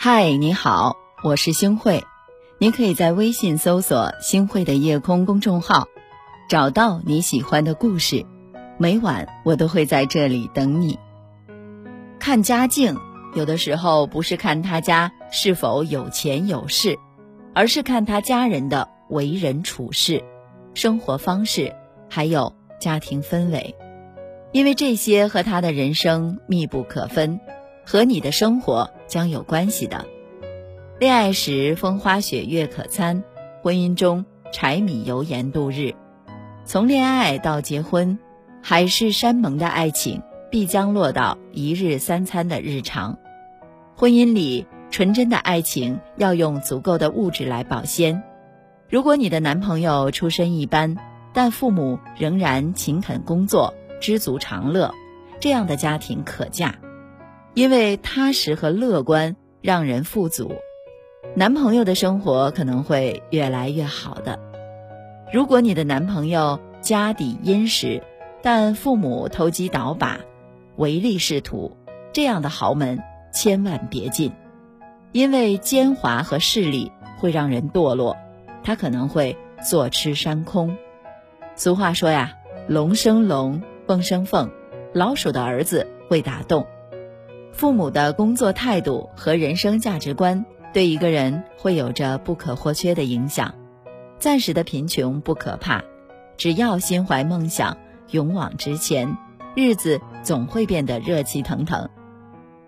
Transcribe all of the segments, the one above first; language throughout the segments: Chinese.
嗨，你好，我是星慧。您可以在微信搜索“星慧的夜空”公众号，找到你喜欢的故事。每晚我都会在这里等你。看家境，有的时候不是看他家是否有钱有势，而是看他家人的为人处事、生活方式，还有家庭氛围，因为这些和他的人生密不可分。和你的生活将有关系的。恋爱时风花雪月可餐，婚姻中柴米油盐度日。从恋爱到结婚，海誓山盟的爱情必将落到一日三餐的日常。婚姻里纯真的爱情要用足够的物质来保鲜。如果你的男朋友出身一般，但父母仍然勤恳工作，知足常乐，这样的家庭可嫁。因为踏实和乐观让人富足，男朋友的生活可能会越来越好的。如果你的男朋友家底殷实，但父母投机倒把、唯利是图，这样的豪门千万别进，因为奸猾和势力会让人堕落，他可能会坐吃山空。俗话说呀，龙生龙，凤生凤，老鼠的儿子会打洞。父母的工作态度和人生价值观对一个人会有着不可或缺的影响。暂时的贫穷不可怕，只要心怀梦想，勇往直前，日子总会变得热气腾腾。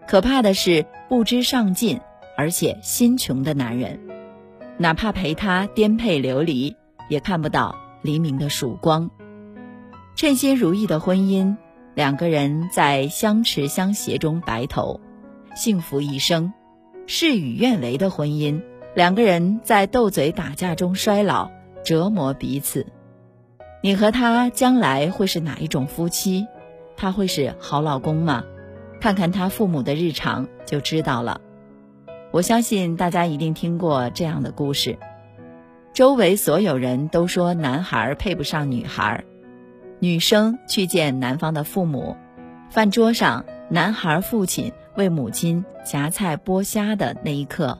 可怕的是不知上进而且心穷的男人，哪怕陪他颠沛流离，也看不到黎明的曙光。称心如意的婚姻。两个人在相持相携中白头，幸福一生；事与愿违的婚姻，两个人在斗嘴打架中衰老，折磨彼此。你和他将来会是哪一种夫妻？他会是好老公吗？看看他父母的日常就知道了。我相信大家一定听过这样的故事：周围所有人都说男孩配不上女孩。女生去见男方的父母，饭桌上，男孩父亲为母亲夹菜剥虾的那一刻，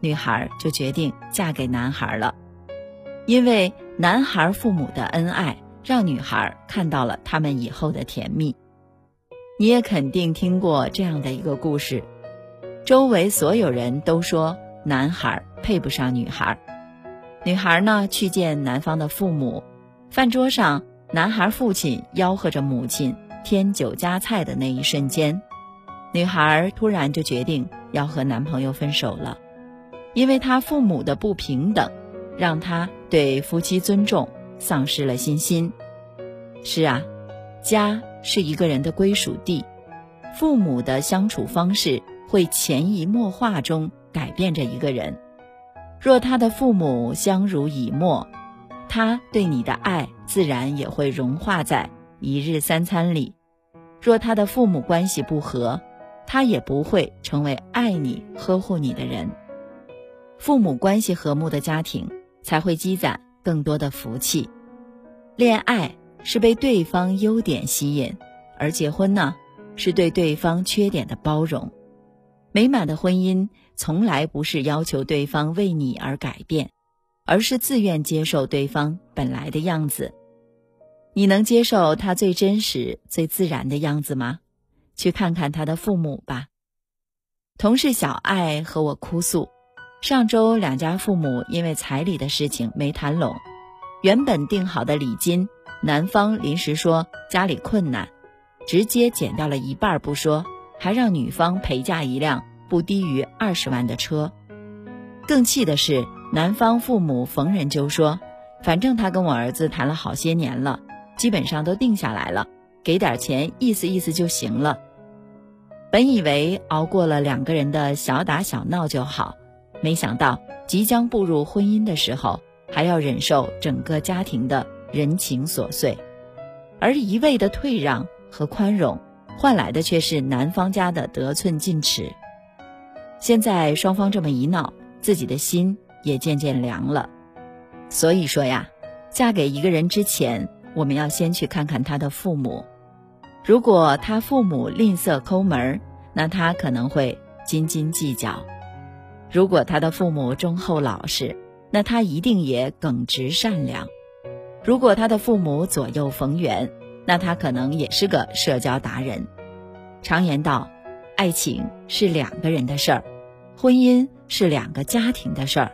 女孩就决定嫁给男孩了，因为男孩父母的恩爱，让女孩看到了他们以后的甜蜜。你也肯定听过这样的一个故事，周围所有人都说男孩配不上女孩，女孩呢去见男方的父母，饭桌上。男孩父亲吆喝着母亲添酒加菜的那一瞬间，女孩突然就决定要和男朋友分手了，因为他父母的不平等，让她对夫妻尊重丧失了信心。是啊，家是一个人的归属地，父母的相处方式会潜移默化中改变着一个人。若他的父母相濡以沫。他对你的爱自然也会融化在一日三餐里。若他的父母关系不和，他也不会成为爱你、呵护你的人。父母关系和睦的家庭才会积攒更多的福气。恋爱是被对方优点吸引，而结婚呢，是对对方缺点的包容。美满的婚姻从来不是要求对方为你而改变。而是自愿接受对方本来的样子，你能接受他最真实、最自然的样子吗？去看看他的父母吧。同事小爱和我哭诉，上周两家父母因为彩礼的事情没谈拢，原本定好的礼金，男方临时说家里困难，直接减掉了一半不说，还让女方陪嫁一辆不低于二十万的车。更气的是。男方父母逢人就说：“反正他跟我儿子谈了好些年了，基本上都定下来了，给点钱意思意思就行了。”本以为熬过了两个人的小打小闹就好，没想到即将步入婚姻的时候，还要忍受整个家庭的人情琐碎，而一味的退让和宽容，换来的却是男方家的得寸进尺。现在双方这么一闹，自己的心。也渐渐凉了，所以说呀，嫁给一个人之前，我们要先去看看他的父母。如果他父母吝啬抠门儿，那他可能会斤斤计较；如果他的父母忠厚老实，那他一定也耿直善良；如果他的父母左右逢源，那他可能也是个社交达人。常言道，爱情是两个人的事儿，婚姻是两个家庭的事儿。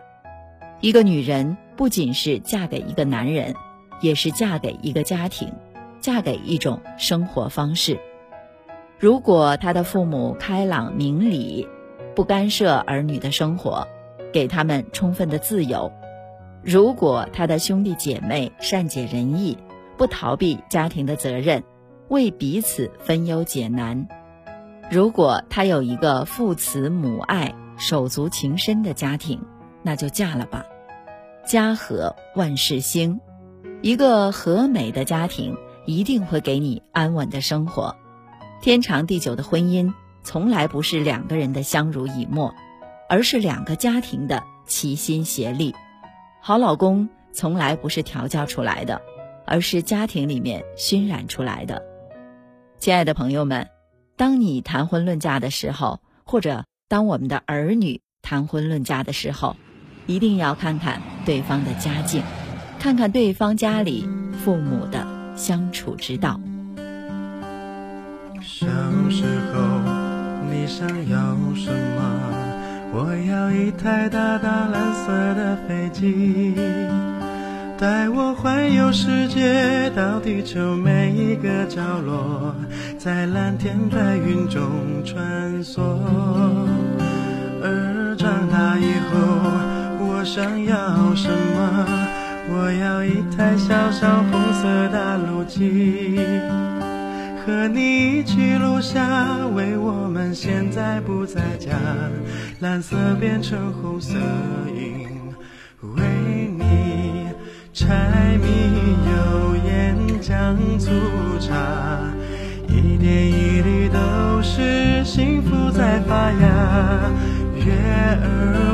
一个女人不仅是嫁给一个男人，也是嫁给一个家庭，嫁给一种生活方式。如果他的父母开朗明理。不干涉儿女的生活，给他们充分的自由。如果他的兄弟姐妹善解人意，不逃避家庭的责任，为彼此分忧解难；如果他有一个父慈母爱、手足情深的家庭，那就嫁了吧。家和万事兴，一个和美的家庭一定会给你安稳的生活，天长地久的婚姻。从来不是两个人的相濡以沫，而是两个家庭的齐心协力。好老公从来不是调教出来的，而是家庭里面熏染出来的。亲爱的朋友们，当你谈婚论嫁的时候，或者当我们的儿女谈婚论嫁的时候，一定要看看对方的家境，看看对方家里父母的相处之道。小时候。你想要什么？我要一台大大蓝色的飞机，带我环游世界，到地球每一个角落，在蓝天白云中穿梭。而，想要什么？我要一台小小红色大陆机。和你一起录下，为我们现在不在家，蓝色变成红色印，为你柴米油盐酱醋茶，一点一滴都是幸福在发芽，月儿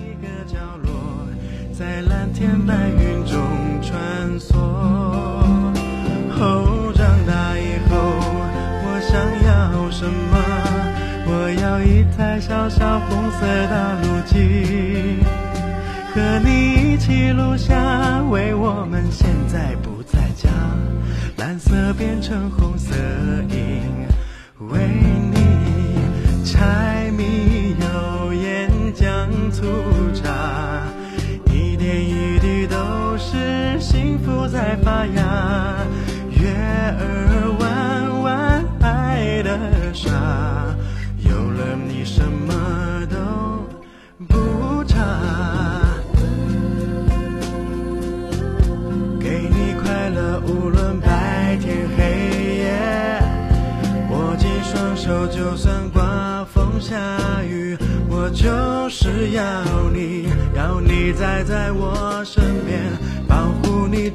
在蓝天白云中穿梭。哦，长大以后我想要什么？我要一台小小红色大陆机，和你一起录下，为我们现在不在家，蓝色变成红色因，为就算刮风下雨，我就是要你，要你在在我身边，保护你